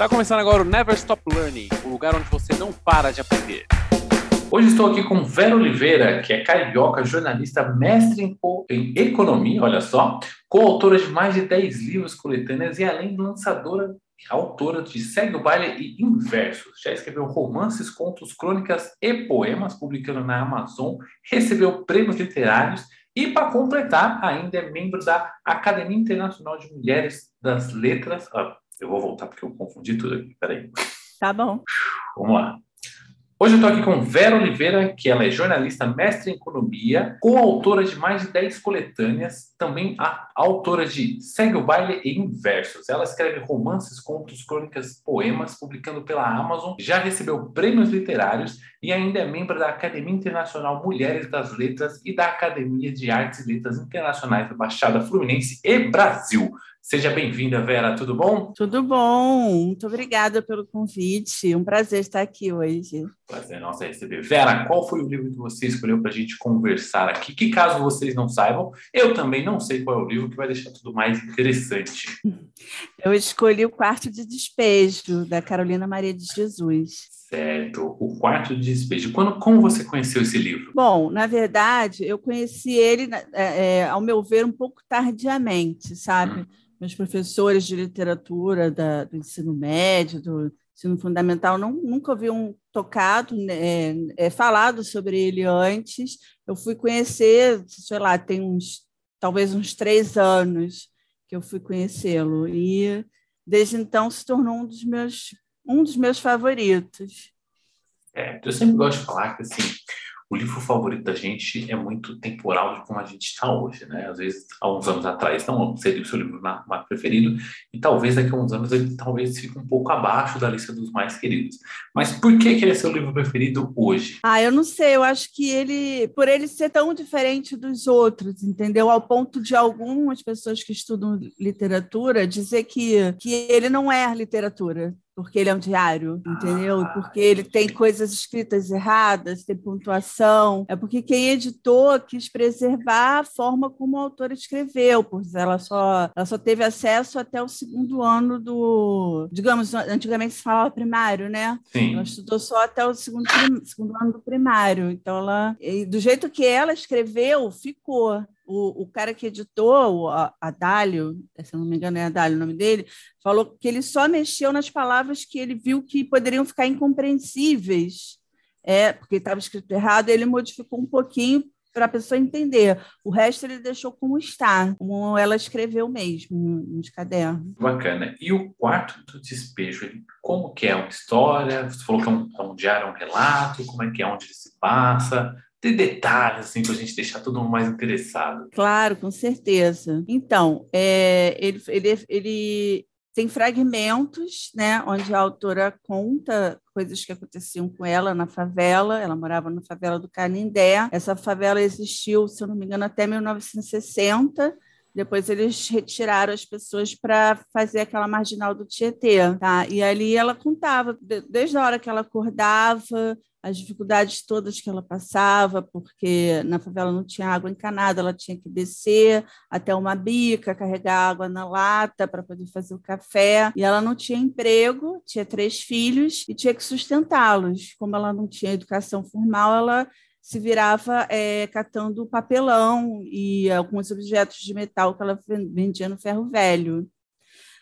Está começando agora o Never Stop Learning, o lugar onde você não para de aprender. Hoje estou aqui com Vera Oliveira, que é carioca, jornalista, mestre em, economia, olha só, coautora de mais de 10 livros coletâneas e além de lançadora autora de Segue o Baile e Inversos. Já escreveu romances, contos, crônicas e poemas, publicando na Amazon, recebeu prêmios literários e, para completar, ainda é membro da Academia Internacional de Mulheres das Letras. Ah, eu vou voltar porque eu confundi tudo aqui, peraí. Tá bom. Vamos lá. Hoje eu estou aqui com Vera Oliveira, que ela é jornalista, mestre em economia, coautora de mais de 10 coletâneas, também a autora de Segue o Baile e Inversos. Ela escreve romances, contos, crônicas, poemas, publicando pela Amazon, já recebeu prêmios literários e ainda é membro da Academia Internacional Mulheres das Letras e da Academia de Artes e Letras Internacionais da Baixada Fluminense e Brasil. Seja bem-vinda, Vera, tudo bom? Tudo bom, muito obrigada pelo convite, um prazer estar aqui hoje. Prazer nosso receber. Vera, qual foi o livro que você escolheu para a gente conversar aqui? Que caso vocês não saibam, eu também não sei qual é o livro que vai deixar tudo mais interessante. Eu escolhi O Quarto de Despejo, da Carolina Maria de Jesus. Certo, O Quarto de Despejo. Quando, como você conheceu esse livro? Bom, na verdade, eu conheci ele, é, é, ao meu ver, um pouco tardiamente, sabe? Hum meus professores de literatura da, do ensino médio, do ensino fundamental, não, nunca haviam tocado, né, é, falado sobre ele antes. Eu fui conhecer, sei lá, tem uns, talvez uns três anos que eu fui conhecê-lo. E desde então se tornou um dos meus, um dos meus favoritos. É, eu sempre gosto de falar que assim, o livro favorito da gente é muito temporal de como a gente está hoje, né? Às vezes, há uns anos atrás, não seria o seu livro mais preferido, e talvez daqui a uns anos ele talvez fique um pouco abaixo da lista dos mais queridos. Mas por que, que ele é seu livro preferido hoje? Ah, eu não sei, eu acho que ele, por ele ser tão diferente dos outros, entendeu? Ao ponto de algumas pessoas que estudam literatura dizer que, que ele não é literatura porque ele é um diário, entendeu? Ah, porque ele tem coisas escritas erradas, tem pontuação. É porque quem editou quis preservar a forma como o autor escreveu, pois ela só, ela só teve acesso até o segundo ano do. Digamos, antigamente se falava primário, né? Sim. Ela estudou só até o segundo, segundo ano do primário. Então, ela. do jeito que ela escreveu, ficou o, o cara que editou, o Adálio, se não me engano é Adálio o nome dele, falou que ele só mexeu nas palavras que ele viu que poderiam ficar incompreensíveis, é, porque estava escrito errado, ele modificou um pouquinho para a pessoa entender. O resto ele deixou como está, como ela escreveu mesmo nos cadernos. Bacana. E o quarto do despejo, como que é uma história? Você falou que é um, é um diário, é um relato, como é que é, onde ele se passa? Ter detalhes assim para a gente deixar todo mundo mais interessado. Claro, com certeza. Então, é, ele, ele, ele tem fragmentos, né, onde a autora conta coisas que aconteciam com ela na favela. Ela morava na favela do Canindé. Essa favela existiu, se eu não me engano, até 1960. Depois eles retiraram as pessoas para fazer aquela marginal do Tietê, tá? E ali ela contava, desde a hora que ela acordava, as dificuldades todas que ela passava, porque na favela não tinha água encanada, ela tinha que descer até uma bica, carregar água na lata para poder fazer o café, e ela não tinha emprego, tinha três filhos e tinha que sustentá-los. Como ela não tinha educação formal, ela se virava é, catando papelão e alguns objetos de metal que ela vendia no ferro velho.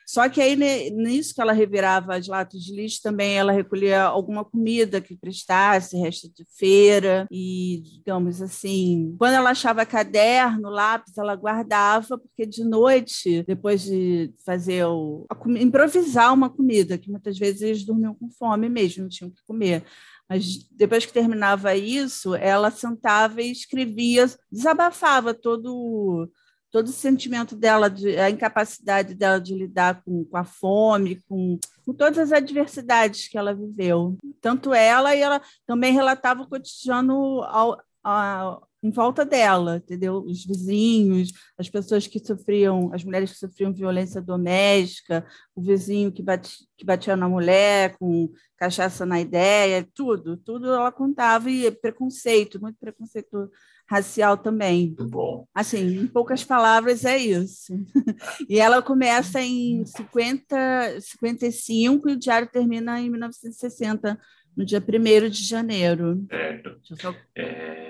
Só que aí, nisso que ela revirava as latas de lixo, também ela recolhia alguma comida que prestasse, resto de feira, e, digamos assim, quando ela achava caderno, lápis, ela guardava, porque de noite, depois de fazer o. improvisar uma comida, que muitas vezes eles dormiam com fome mesmo, não tinham que comer. Mas depois que terminava isso, ela sentava e escrevia, desabafava todo todo o sentimento dela, de, a incapacidade dela de lidar com, com a fome, com, com todas as adversidades que ela viveu. Tanto ela, e ela também relatava o cotidiano ao, em volta dela, entendeu? Os vizinhos, as pessoas que sofriam, as mulheres que sofriam violência doméstica, o vizinho que, bate, que batia na mulher com cachaça na ideia, tudo, tudo ela contava e preconceito, muito preconceito racial também. Muito bom. Assim, em poucas palavras é isso. e ela começa em 50, 55 e o diário termina em 1960, no dia 1 de janeiro. Certo. Só... É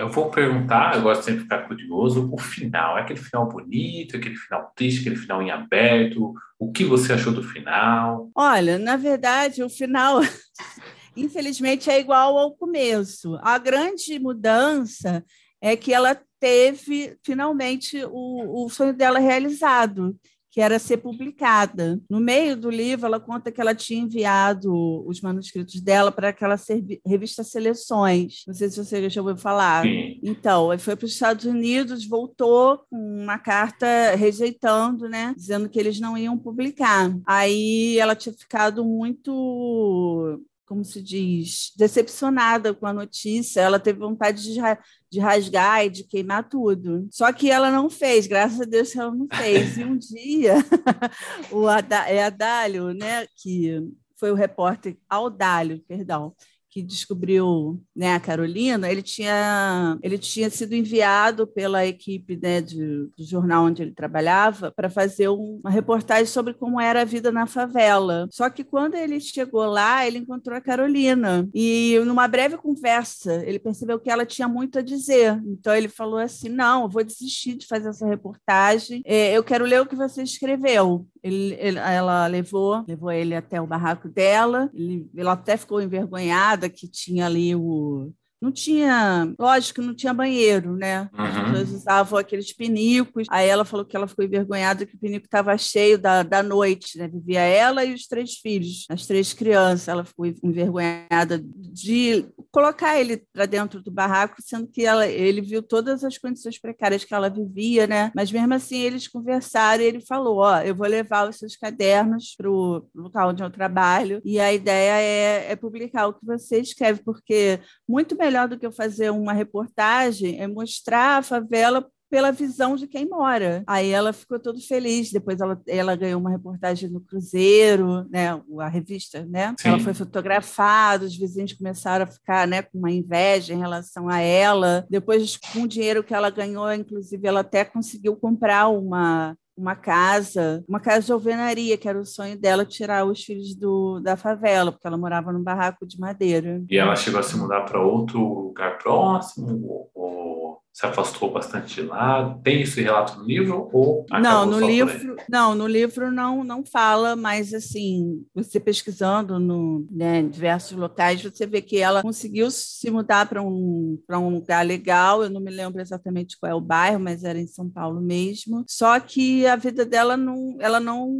eu vou perguntar, eu gosto sempre de ficar curioso, o final. É aquele final bonito, aquele final triste, aquele final em aberto? O que você achou do final? Olha, na verdade, o final, infelizmente, é igual ao começo. A grande mudança é que ela teve finalmente o, o sonho dela realizado, que era ser publicada. No meio do livro, ela conta que ela tinha enviado os manuscritos dela para aquela revista Seleções. Não sei se você já ouviu falar. Então, foi para os Estados Unidos, voltou com uma carta rejeitando, né, dizendo que eles não iam publicar. Aí ela tinha ficado muito como se diz, decepcionada com a notícia. Ela teve vontade de, de rasgar e de queimar tudo. Só que ela não fez, graças a Deus ela não fez. E um dia, o é Adálio, né, que foi o repórter Audálio, perdão, que descobriu né, a Carolina, ele tinha, ele tinha sido enviado pela equipe né, de, do jornal onde ele trabalhava para fazer um, uma reportagem sobre como era a vida na favela. Só que quando ele chegou lá, ele encontrou a Carolina e numa breve conversa ele percebeu que ela tinha muito a dizer. Então ele falou assim: não, eu vou desistir de fazer essa reportagem. É, eu quero ler o que você escreveu. Ele, ele, ela levou, levou ele até o barraco dela. Ele, ela até ficou envergonhada que tinha ali o não tinha, lógico, não tinha banheiro, né? Uhum. As pessoas usavam aqueles pinicos. Aí ela falou que ela ficou envergonhada que o pinico estava cheio da, da noite, né? Vivia ela e os três filhos, as três crianças. Ela ficou envergonhada de colocar ele para dentro do barraco, sendo que ela, ele viu todas as condições precárias que ela vivia, né? Mas mesmo assim eles conversaram e ele falou: Ó, eu vou levar os seus cadernos para o local onde eu trabalho e a ideia é, é publicar o que você escreve, porque muito melhor melhor do que eu fazer uma reportagem é mostrar a favela pela visão de quem mora. Aí ela ficou todo feliz. Depois ela, ela ganhou uma reportagem no Cruzeiro, né, a revista, né? Sim. Ela foi fotografada, os vizinhos começaram a ficar, né, com uma inveja em relação a ela. Depois, com o dinheiro que ela ganhou, inclusive, ela até conseguiu comprar uma uma casa, uma casa de alvenaria, que era o sonho dela tirar os filhos do, da favela, porque ela morava num barraco de madeira. E ela chegou a se mudar para outro lugar próximo? Ou se afastou bastante de lá? Tem esse relato no livro ou não no livro não no livro não não fala mas assim você pesquisando no né, diversos locais você vê que ela conseguiu se mudar para um para um lugar legal. Eu não me lembro exatamente qual é o bairro mas era em São Paulo mesmo. Só que a vida dela não ela não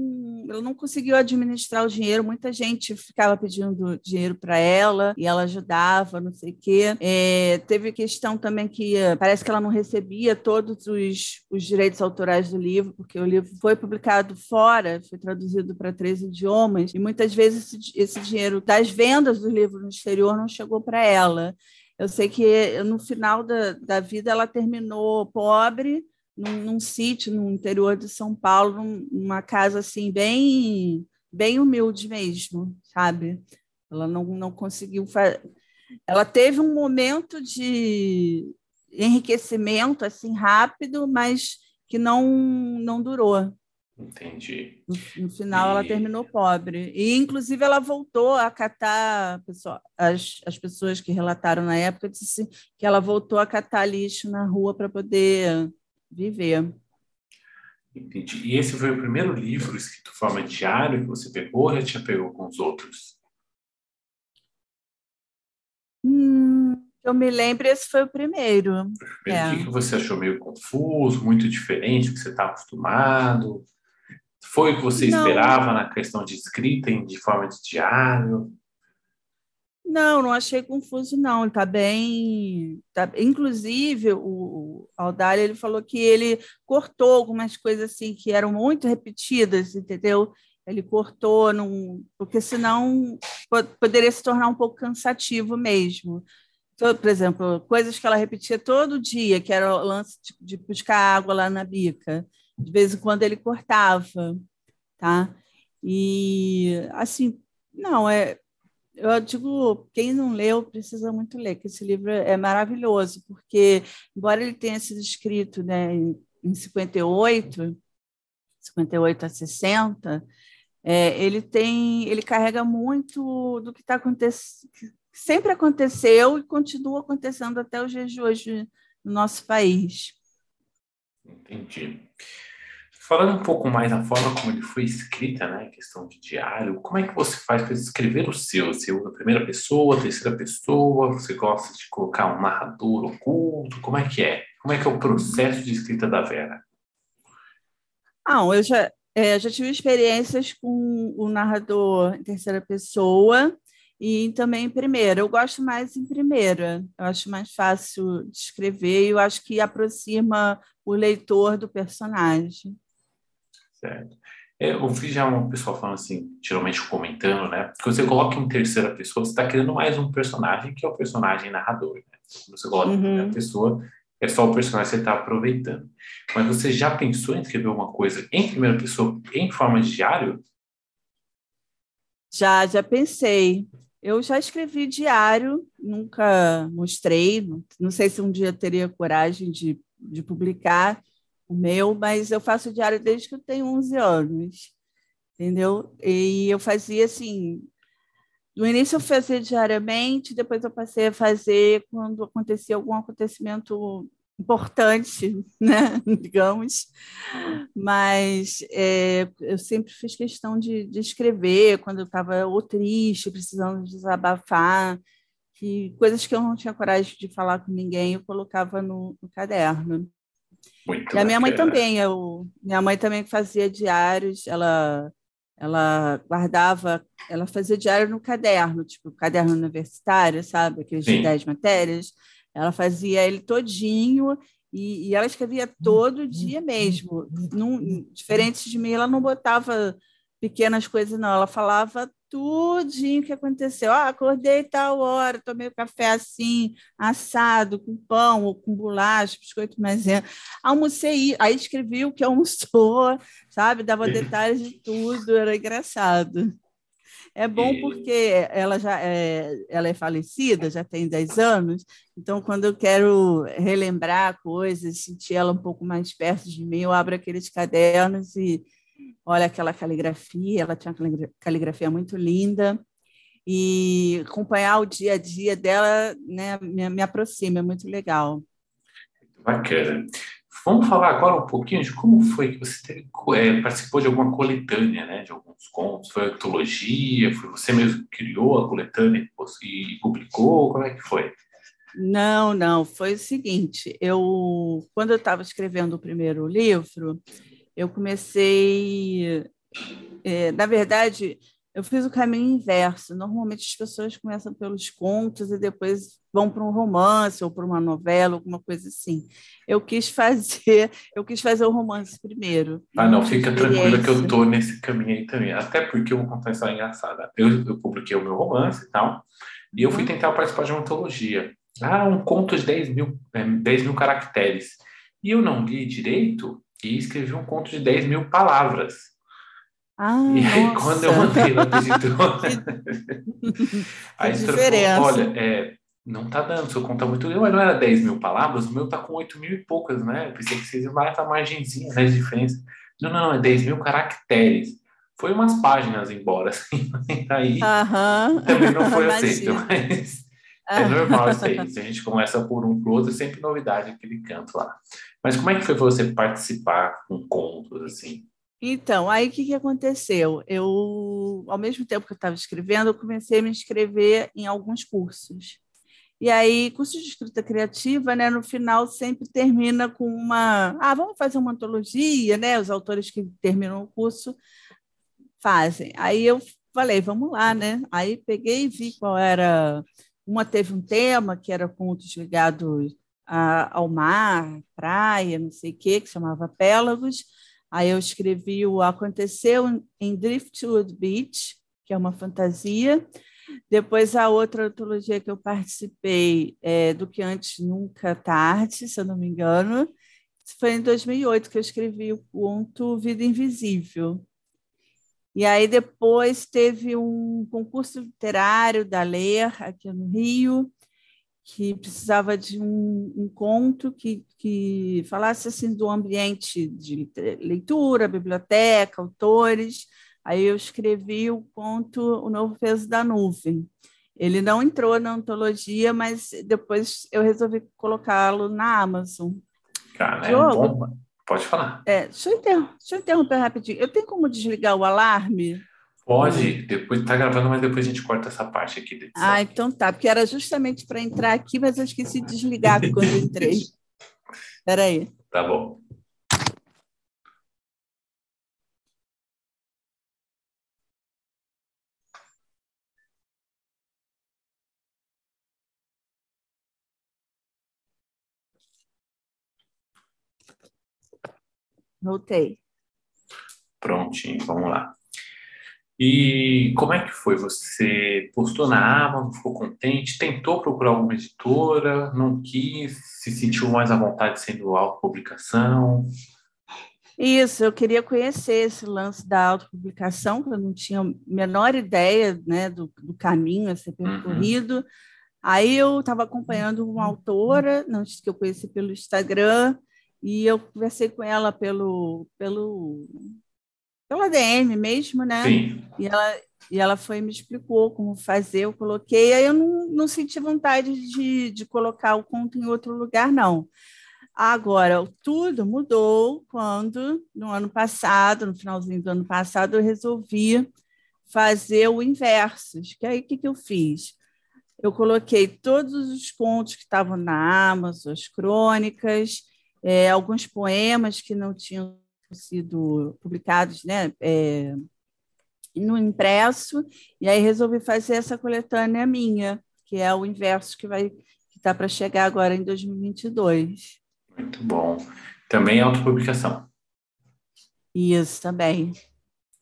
ela não conseguiu administrar o dinheiro. Muita gente ficava pedindo dinheiro para ela e ela ajudava não sei o quê. É, teve questão também que parece que ela não recebia todos os, os direitos autorais do livro, porque o livro foi publicado fora, foi traduzido para três idiomas, e muitas vezes esse, esse dinheiro das vendas do livro no exterior não chegou para ela. Eu sei que no final da, da vida ela terminou pobre, num, num sítio no interior de São Paulo, numa casa assim bem bem humilde mesmo, sabe? Ela não, não conseguiu. Ela teve um momento de, enriquecimento assim rápido, mas que não não durou. Entendi. No, no final, e... ela terminou pobre. E, inclusive, ela voltou a catar. Pessoal, as, as pessoas que relataram na época disse que ela voltou a catar lixo na rua para poder viver. Entendi. E esse foi o primeiro livro escrito de forma diário que você pegou ou já tinha pegou com os outros? Eu me lembro, esse foi o primeiro. O é. que você achou meio confuso, muito diferente do que você está acostumado? Foi o que você não. esperava na questão de escrita de forma de diário? Não, não achei confuso, não. Está bem. Tá... Inclusive, o Aldália ele falou que ele cortou algumas coisas assim que eram muito repetidas, entendeu? Ele cortou, num... porque senão poderia se tornar um pouco cansativo mesmo. Por exemplo, coisas que ela repetia todo dia, que era o lance de, de buscar água lá na bica. De vez em quando ele cortava, tá? E assim, não, é, eu digo, quem não leu precisa muito ler, que esse livro é maravilhoso, porque, embora ele tenha sido escrito né, em 58, 58 a 60, é, ele tem, ele carrega muito do que está acontecendo, sempre aconteceu e continua acontecendo até os dias de hoje no nosso país. Entendi. Falando um pouco mais da forma como ele foi escrita, né, questão de diário, como é que você faz para escrever o seu? Você usa a primeira pessoa, a terceira pessoa? Você gosta de colocar um narrador oculto? Como é que é? Como é que é o processo de escrita da Vera? Ah, eu já, é, já tive experiências com o narrador em terceira pessoa e também em primeira. Eu gosto mais em primeira, eu acho mais fácil de escrever e eu acho que aproxima o leitor do personagem. Certo. É, eu vi já uma pessoa falando assim, geralmente comentando, né? Que você coloca em terceira pessoa, você está criando mais um personagem que é o personagem narrador. Né? Quando você coloca uhum. em primeira pessoa, é só o personagem que você está aproveitando. Mas você já pensou em escrever uma coisa em primeira pessoa, em forma de diário? Já, já pensei. Eu já escrevi diário, nunca mostrei. Não sei se um dia teria coragem de, de publicar, o meu, mas eu faço diário desde que eu tenho 11 anos, entendeu? E eu fazia assim, no início eu fazia diariamente, depois eu passei a fazer quando acontecia algum acontecimento importante, né, digamos, mas é, eu sempre fiz questão de, de escrever quando eu estava ou triste, precisando desabafar, que coisas que eu não tinha coragem de falar com ninguém, eu colocava no, no caderno. Muito e a minha mãe também, eu, minha mãe também fazia diários, ela ela guardava, ela fazia diário no caderno, tipo caderno universitário, sabe, aqueles Sim. de 10 matérias. Ela fazia ele todinho e, e ela escrevia todo dia mesmo. Num, diferente de mim, ela não botava pequenas coisas, não. Ela falava tudinho que aconteceu. Ah, acordei tal hora, tomei o café assim, assado, com pão ou com bolacha, biscoito maisena. Almocei, aí escrevi o que almoçou, sabe? Dava detalhes de tudo, era engraçado. É bom porque ela já é, ela é falecida, já tem 10 anos, então quando eu quero relembrar coisas, sentir ela um pouco mais perto de mim, eu abro aqueles cadernos e olha aquela caligrafia, ela tinha uma caligrafia muito linda, e acompanhar o dia a dia dela né, me, me aproxima, é muito legal. Bacana. Vamos falar agora um pouquinho de como foi que você teve, é, participou de alguma coletânea, né, de alguns contos, foi antologia, foi você mesmo que criou a coletânea e publicou, como é que foi? Não, não, foi o seguinte, eu, quando eu estava escrevendo o primeiro livro, eu comecei. É, na verdade, eu fiz o caminho inverso. Normalmente as pessoas começam pelos contos e depois vão para um romance ou para uma novela, alguma coisa assim. Eu quis fazer, eu quis fazer o romance primeiro. Ah, não, fica tranquila que eu estou nesse caminho aí também. Até porque eu vou contar uma história engraçada. Eu, eu publiquei o meu romance e tal, e eu fui uhum. tentar participar de uma antologia. Ah, um conto de 10 mil, 10 é, mil caracteres. E eu não li direito e escrevi um conto de 10 mil palavras. Ah, e aí, nossa. quando eu mandei na editora, a editora falou, olha, é, não tá dando, seu conto tá muito grande, mas não era 10 mil palavras, o meu tá com 8 mil e poucas, né? Eu pensei que vocês iam lá essa margenzinha, né, de diferença. Não, não, é 10 mil caracteres. Foi umas páginas embora, assim, aí também não foi aceito, mas é normal isso aí. Se a gente começa por um pro outro, é sempre novidade aquele canto lá. Mas como é que foi você participar com contos, assim? Então, aí o que, que aconteceu? Eu, ao mesmo tempo que eu estava escrevendo, eu comecei a me inscrever em alguns cursos. E aí, curso de escrita criativa, né, no final sempre termina com uma, ah, vamos fazer uma antologia, né? Os autores que terminam o curso fazem. Aí eu falei, vamos lá, né? Aí peguei e vi qual era. Uma teve um tema que era contos ligados a, ao mar, praia, não sei o quê, que chamava Pélagos. Aí eu escrevi o Aconteceu em Driftwood Beach, que é uma fantasia. Depois, a outra antologia que eu participei é Do Que Antes Nunca Tarde, se eu não me engano, foi em 2008 que eu escrevi o conto Vida Invisível. E aí depois teve um concurso literário da Ler aqui no Rio, que precisava de um, conto que, que falasse assim do ambiente de leitura, biblioteca, autores. Aí eu escrevi o conto O Novo Peso da Nuvem. Ele não entrou na antologia, mas depois eu resolvi colocá-lo na Amazon. Cara, é bom. Pode falar. É, deixa, eu deixa eu interromper rapidinho. Eu tenho como desligar o alarme? Pode, depois tá gravando, mas depois a gente corta essa parte aqui. Ah, então tá, porque era justamente para entrar aqui, mas eu esqueci de desligar quando entrei. Espera aí. Tá bom. Voltei. Prontinho, vamos lá. E como é que foi? Você postou na Amazon, ficou contente, tentou procurar alguma editora, não quis, se sentiu mais à vontade sendo autopublicação? Isso, eu queria conhecer esse lance da autopublicação, porque eu não tinha a menor ideia né, do, do caminho a ser uhum. percorrido. Uhum. Aí eu estava acompanhando uma autora, não que eu conheci pelo Instagram, e eu conversei com ela pelo, pelo, pela DM mesmo, né? Sim. E ela, e ela foi me explicou como fazer, eu coloquei, aí eu não, não senti vontade de, de colocar o conto em outro lugar, não. Agora, tudo mudou quando, no ano passado, no finalzinho do ano passado, eu resolvi fazer o inverso. Que aí, o que, que eu fiz? Eu coloquei todos os contos que estavam na Amazon, as crônicas, é, alguns poemas que não tinham sido publicados né, é, no impresso, e aí resolvi fazer essa coletânea minha, que é o inverso que vai que está para chegar agora em 2022. Muito bom. Também é autopublicação. Isso, também.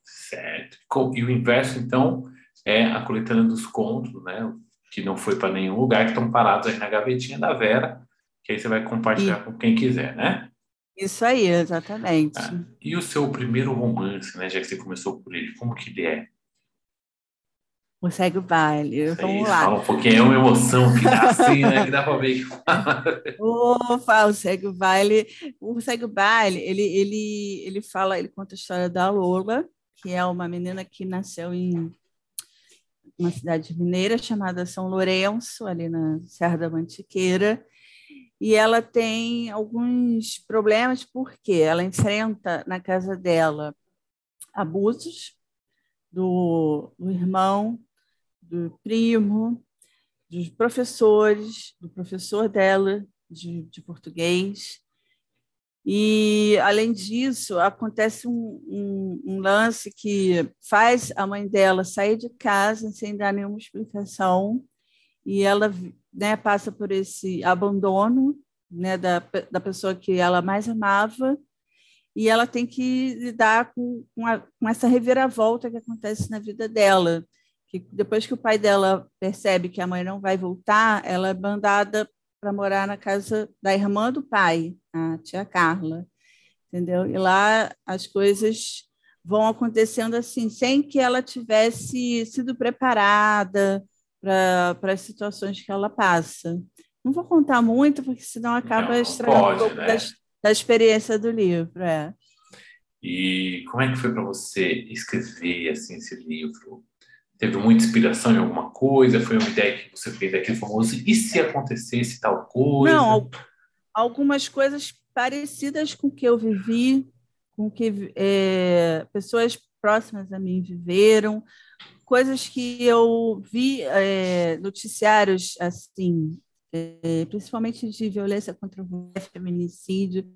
Certo. E o inverso, então, é a coletânea dos contos, né? Que não foi para nenhum lugar, que estão parados aí na gavetinha da Vera, que aí você vai compartilhar e... com quem quiser, né? Isso aí, exatamente. Ah, e o seu primeiro romance, né? Já que você começou por ele, como que ele é? O Segue o Baile. Isso Vamos aí, lá. Fala um pouquinho, é uma emoção que dá assim, né? Que dá para ver. Opa, o Segue o Baile. O Segue o Baile, ele, ele, ele fala, ele conta a história da Lola, que é uma menina que nasceu em uma cidade mineira chamada São Lourenço, ali na Serra da Mantiqueira, e ela tem alguns problemas porque ela enfrenta na casa dela abusos do, do irmão, do primo, dos professores, do professor dela de, de português. E, além disso, acontece um, um, um, lance que faz a mãe dela sair de casa sem dar nenhuma explicação, e ela né, passa por esse abandono né, da, da pessoa que ela mais amava, e ela tem que lidar com, com, a, com essa reviravolta que acontece na vida dela. Que depois que o pai dela percebe que a mãe não vai voltar, ela é mandada para morar na casa da irmã do pai, a tia Carla, entendeu? E lá as coisas vão acontecendo assim, sem que ela tivesse sido preparada, para as situações que ela passa. Não vou contar muito, porque senão acaba não, estragando pode, um pouco né? da, da, experiência do livro. É. E como é que foi para você escrever assim, esse livro? Teve muita inspiração em alguma coisa? Foi uma ideia que você fez daquele famoso e se acontecesse tal coisa? Não, algumas coisas parecidas com o que eu vivi, com que é, pessoas próximas a mim viveram, coisas que eu vi é, noticiários assim, é, principalmente de violência contra a mulher, feminicídio,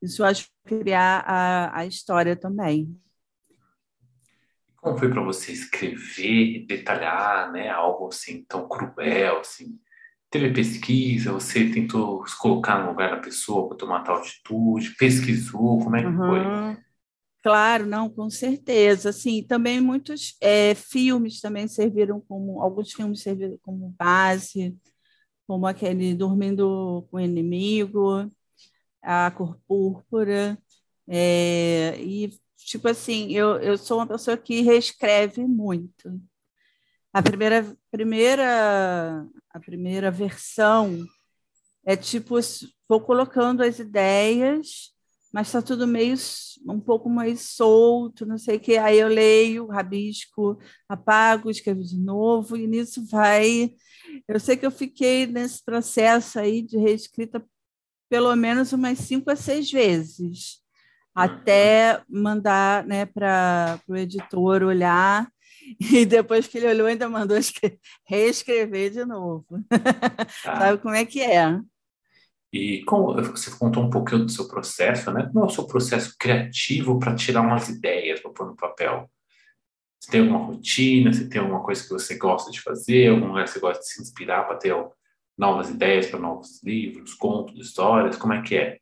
isso acho que criar a, a história também. Como foi para você escrever, detalhar, né, algo assim tão cruel, assim? Teve pesquisa, você tentou se colocar no lugar da pessoa para tomar tal atitude, pesquisou, como é que uhum. foi? Claro, não, com certeza. Sim, também muitos é, filmes também serviram como, alguns filmes serviram como base, como aquele Dormindo com o Inimigo, A Cor Púrpura, é, e tipo assim, eu, eu sou uma pessoa que reescreve muito. A primeira, primeira, a primeira versão é tipo, vou colocando as ideias mas está tudo meio um pouco mais solto, não sei o que. Aí eu leio, rabisco, apago, escrevo de novo, e nisso vai. Eu sei que eu fiquei nesse processo aí de reescrita pelo menos umas cinco a seis vezes, até mandar né, para o editor olhar. E depois que ele olhou, ainda mandou reescrever de novo. Ah. Sabe como é que é? E como você contou um pouquinho do seu processo, né? Como é o seu processo criativo para tirar umas ideias para pôr no papel? Você tem alguma rotina? Você tem alguma coisa que você gosta de fazer? Algum lugar que você gosta de se inspirar para ter novas ideias para novos livros, contos, histórias? Como é que é?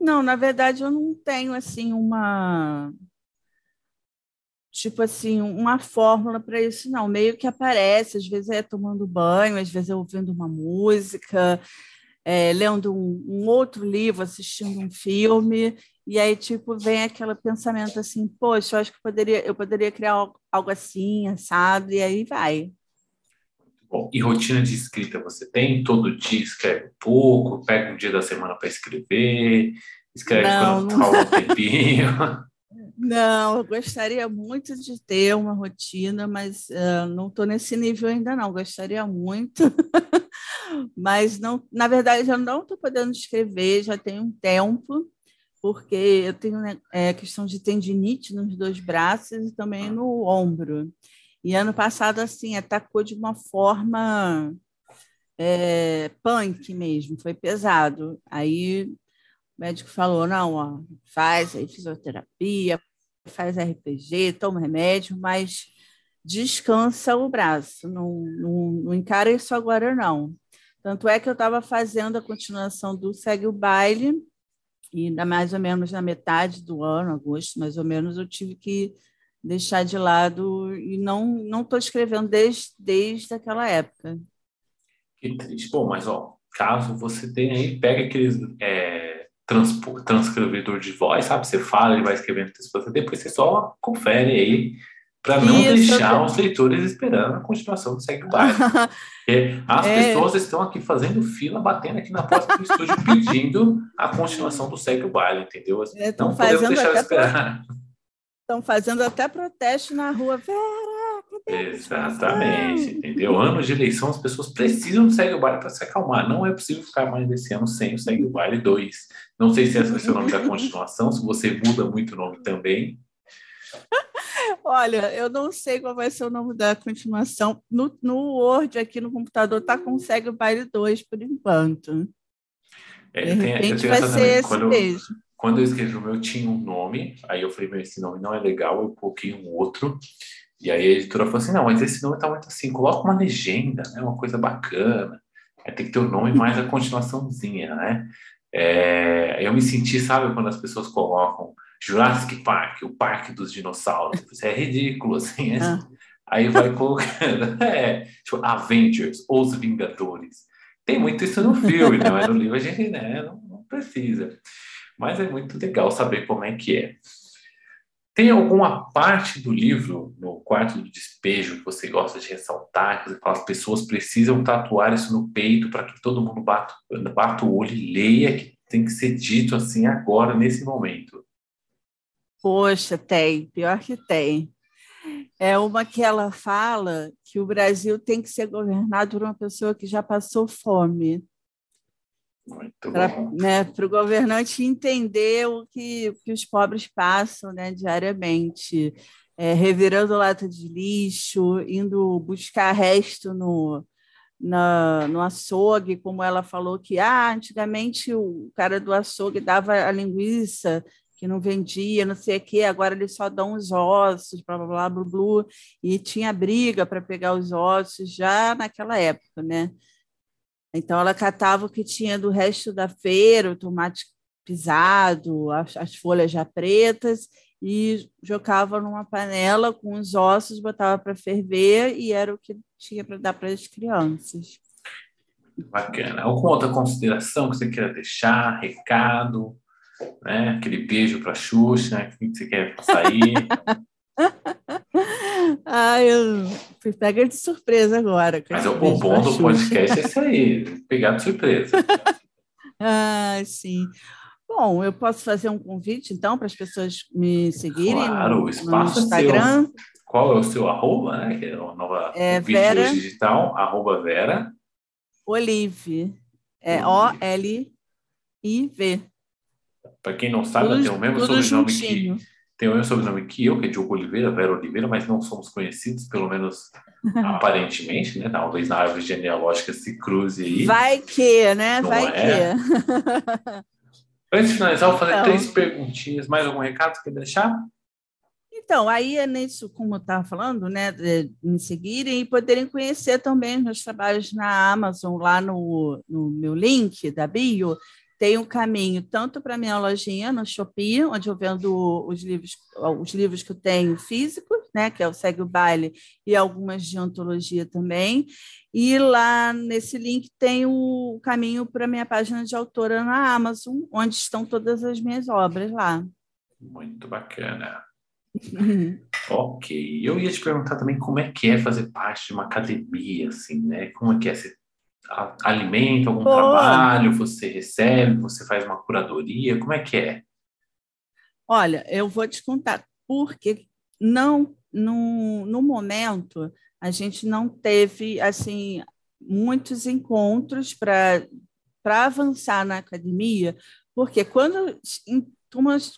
Não, na verdade eu não tenho assim uma tipo assim, uma fórmula para isso, não. Meio que aparece, às vezes é tomando banho, às vezes é ouvindo uma música, é, lendo um, um, outro livro, assistindo um filme, e aí tipo vem aquele pensamento assim, poxa, eu acho que poderia, eu poderia criar algo, algo assim, assado, e aí vai. Bom, e rotina de escrita você tem? Todo dia escreve pouco, pega um dia da semana para escrever, escreve não, quando não... um tempinho. Não, eu gostaria muito de ter uma rotina, mas uh, não estou nesse nível ainda não. Gostaria muito, mas não. Na verdade, eu não estou podendo escrever já tem um tempo, porque eu tenho né, é, questão de tendinite nos dois braços e também no ombro. E ano passado, assim, atacou de uma forma é, punk mesmo, foi pesado. Aí o médico falou: não, ó, faz aí fisioterapia, faz RPG, toma remédio, mas descansa o braço, não, não, não encara isso agora, não. Tanto é que eu estava fazendo a continuação do Segue o Baile, e mais ou menos na metade do ano, agosto, mais ou menos, eu tive que deixar de lado e não não estou escrevendo desde, desde aquela época. Que triste. Bom, mas ó, caso você tenha aí, pega aqueles é transcrevedor de voz, sabe? Você fala, ele vai escrevendo texto para você, depois você só confere aí para não Isso, deixar os leitores esperando a continuação do Segue o Baile. as é. pessoas estão aqui fazendo fila, batendo aqui na porta do estúdio, pedindo a continuação do Segue o Baile, entendeu? É, não podemos deixar esperar. Estão fazendo até protesto na rua. Vera, Exatamente, entendeu? Anos de eleição, as pessoas precisam do Segue o Baile para se acalmar. Não é possível ficar mais desse ano sem o Segue o Baile 2. Não sei se esse vai ser o nome da continuação, se você muda muito o nome também. Olha, eu não sei qual vai ser o nome da continuação. No, no Word, aqui no computador, tá com Segue o Baile 2 por enquanto. É, de repente vai ser esse quando, mesmo. Quando eu escrevi o meu, tinha um nome, aí eu falei, meu, esse nome não é legal, eu coloquei um outro. E aí a editora falou assim, não, mas esse nome tá muito assim, coloca uma legenda, né, uma coisa bacana. Aí tem que ter o nome mais a continuaçãozinha, né? É, eu me senti, sabe, quando as pessoas colocam Jurassic Park, o parque dos dinossauros. Isso é ridículo, assim. É, ah. Aí vai colocando, é, tipo, Avengers, Os Vingadores. Tem muito isso no filme, não é no livro, a gente né, não, não precisa. Mas é muito legal saber como é que é. Tem alguma parte do livro, no quarto do despejo, que você gosta de ressaltar, que as pessoas precisam tatuar isso no peito para que todo mundo bata, bata o olho e leia, que tem que ser dito assim agora, nesse momento? Poxa, tem, pior que tem. É uma que ela fala que o Brasil tem que ser governado por uma pessoa que já passou fome para né, o governante entender o que, que os pobres passam né, diariamente, é, revirando lata de lixo, indo buscar resto no, na, no açougue, como ela falou que ah, antigamente o cara do açougue dava a linguiça que não vendia, não sei o quê, agora eles só dão os ossos, blá, blá, blá, blá, blá e tinha briga para pegar os ossos já naquela época, né? Então, ela catava o que tinha do resto da feira, o tomate pisado, as, as folhas já pretas, e jogava numa panela com os ossos, botava para ferver e era o que tinha para dar para as crianças. Bacana. Alguma outra consideração que você queira deixar, recado, né? Aquele beijo para a Xuxa, né? que você quer sair? ah, eu fui pega de surpresa agora. Mas o bom do podcast é isso aí, pegar de surpresa. ah, sim. Bom, eu posso fazer um convite, então, para as pessoas me seguirem claro, no, espaço no Instagram. É seu. Qual é o seu arroba, né? Que é a nova é Vera, digital, arroba Vera. Olive. É O-L-I-V. Para quem não sabe, tudo, tem o mesmo sobrenome juntinho. que tem o mesmo sobrenome que eu, que é Diogo Oliveira, Vera Oliveira, mas não somos conhecidos, pelo menos aparentemente, né? Talvez na árvore genealógica se cruze aí. Vai que, né? Não Vai é. que. Antes de finalizar, vou fazer então, três perguntinhas. Mais algum recado que quer deixar? Então, aí é nisso, como eu estava falando, né, de me seguirem e poderem conhecer também os meus trabalhos na Amazon, lá no, no meu link da bio, tem um caminho tanto para minha lojinha no Shopee, onde eu vendo os livros, os livros que eu tenho físicos, né, que é o Segue o Baile, e algumas de antologia também. E lá nesse link tem o caminho para minha página de autora na Amazon, onde estão todas as minhas obras lá. Muito bacana. ok. Eu ia te perguntar também como é que é fazer parte de uma academia, assim, né? Como é que é? Você alimenta algum Pô. trabalho? Você recebe? Você faz uma curadoria? Como é que é? Olha, eu vou te contar, porque não, no, no momento, a gente não teve, assim, muitos encontros para avançar na academia, porque quando,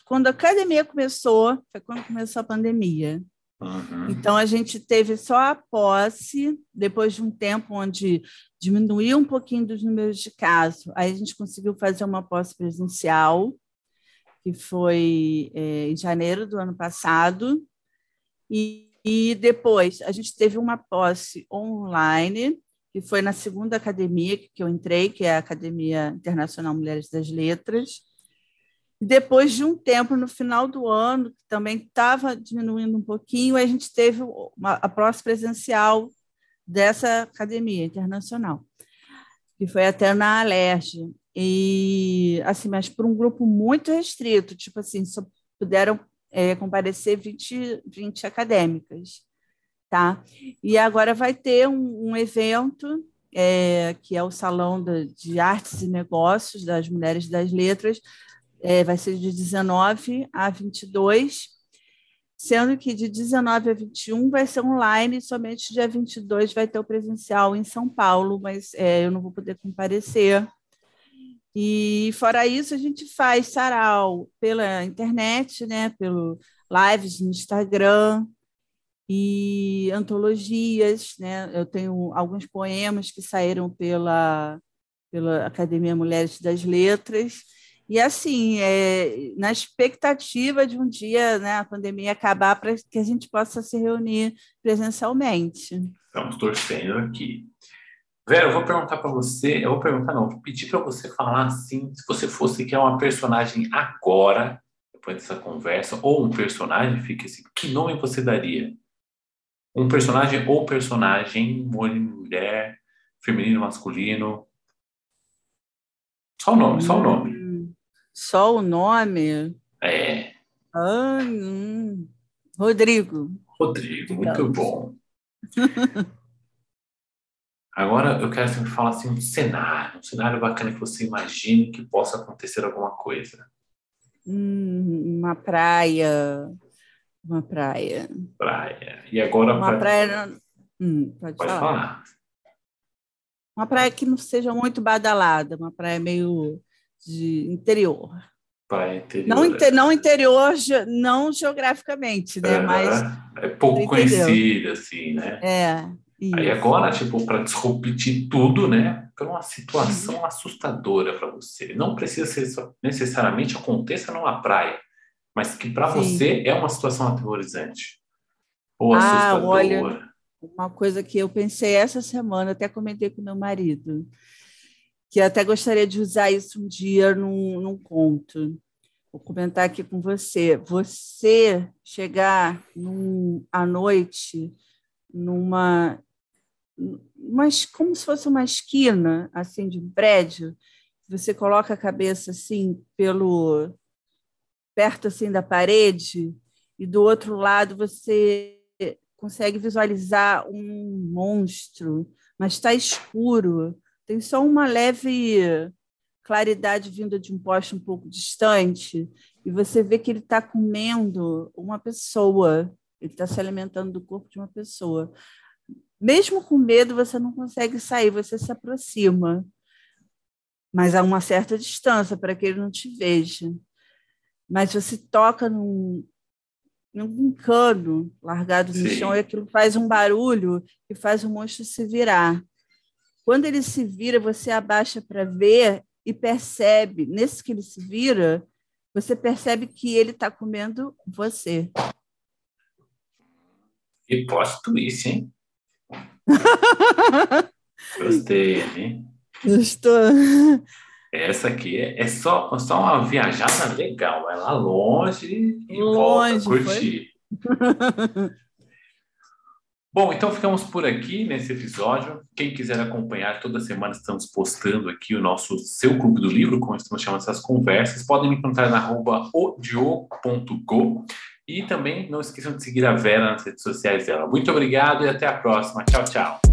quando a academia começou, foi quando começou a pandemia. Uhum. Então, a gente teve só a posse, depois de um tempo onde diminuiu um pouquinho dos números de casos, aí a gente conseguiu fazer uma posse presencial, que foi é, em janeiro do ano passado, e, e depois a gente teve uma posse online, que foi na segunda academia que eu entrei, que é a Academia Internacional Mulheres das Letras, depois de um tempo, no final do ano, que também estava diminuindo um pouquinho, a gente teve uma, a próxima presencial dessa academia internacional, que foi até na Alerj. E, assim, mas por um grupo muito restrito, tipo assim, só puderam é, comparecer 20, 20 acadêmicas, tá? E agora vai ter um, um evento é, que é o Salão de, de Artes e Negócios das Mulheres das Letras, é, vai ser de 19 a 22, sendo que de 19 a 21 vai ser online, somente dia 22 vai ter o presencial em São Paulo, mas é, eu não vou poder comparecer. E fora isso, a gente faz sarau pela internet, né, pelo lives no Instagram e antologias, né? Eu tenho alguns poemas que saíram pela pela Academia Mulheres das Letras e assim, é, na expectativa de um dia né, a pandemia acabar para que a gente possa se reunir presencialmente. Estamos torcendo aqui. Vera, eu vou perguntar para você, eu vou perguntar não, vou pedir para você falar assim, se você fosse criar uma personagem agora, depois dessa conversa, ou um personagem, fique assim, que nome você daria? Um personagem ou personagem, mulher, feminino, masculino? Só o nome, só o nome. Só o nome? É. Ah, hum. Rodrigo. Rodrigo, muito bom. Agora eu quero que você me fale assim, um cenário, um cenário bacana que você imagine que possa acontecer alguma coisa. Hum, uma praia. Uma praia. Praia. E agora. Uma pra... praia. Hum, pode, pode falar. falar. Uma praia que não seja muito badalada, uma praia meio de interior. Praia interior. Não, é. não interior, não geograficamente, né? É, Mas é pouco conhecida, assim, né? É. Isso. Aí agora, tipo, para discutir tudo, né? Para uma situação uhum. assustadora para você. Não precisa ser necessariamente aconteça numa praia, mas que para você é uma situação aterrorizante ou ah, assustadora. Olha, uma coisa que eu pensei essa semana, até comentei com meu marido que até gostaria de usar isso um dia num, num conto. Vou comentar aqui com você. Você chegar num, à noite numa mas como se fosse uma esquina assim de um prédio, você coloca a cabeça assim pelo perto assim da parede e do outro lado você consegue visualizar um monstro, mas está escuro, tem só uma leve claridade vinda de um poste um pouco distante e você vê que ele está comendo uma pessoa, ele está se alimentando do corpo de uma pessoa. Mesmo com medo, você não consegue sair, você se aproxima, mas a uma certa distância para que ele não te veja. Mas você toca num, num cano largado no Sim. chão e aquilo faz um barulho que faz o monstro se virar. Quando ele se vira, você abaixa para ver e percebe, nesse que ele se vira, você percebe que ele está comendo você. E posto isso, hein? Gostei, hein? Estou. Essa aqui é, é só, só uma viajada legal. Vai lá longe e longe, volta curtir. Bom, então ficamos por aqui nesse episódio. Quem quiser acompanhar, toda semana estamos postando aqui o nosso Seu Clube do Livro, como estamos chamando essas conversas. Podem me encontrar na arroba odio.go e também não esqueçam de seguir a Vera nas redes sociais dela. Muito obrigado e até a próxima. Tchau, tchau.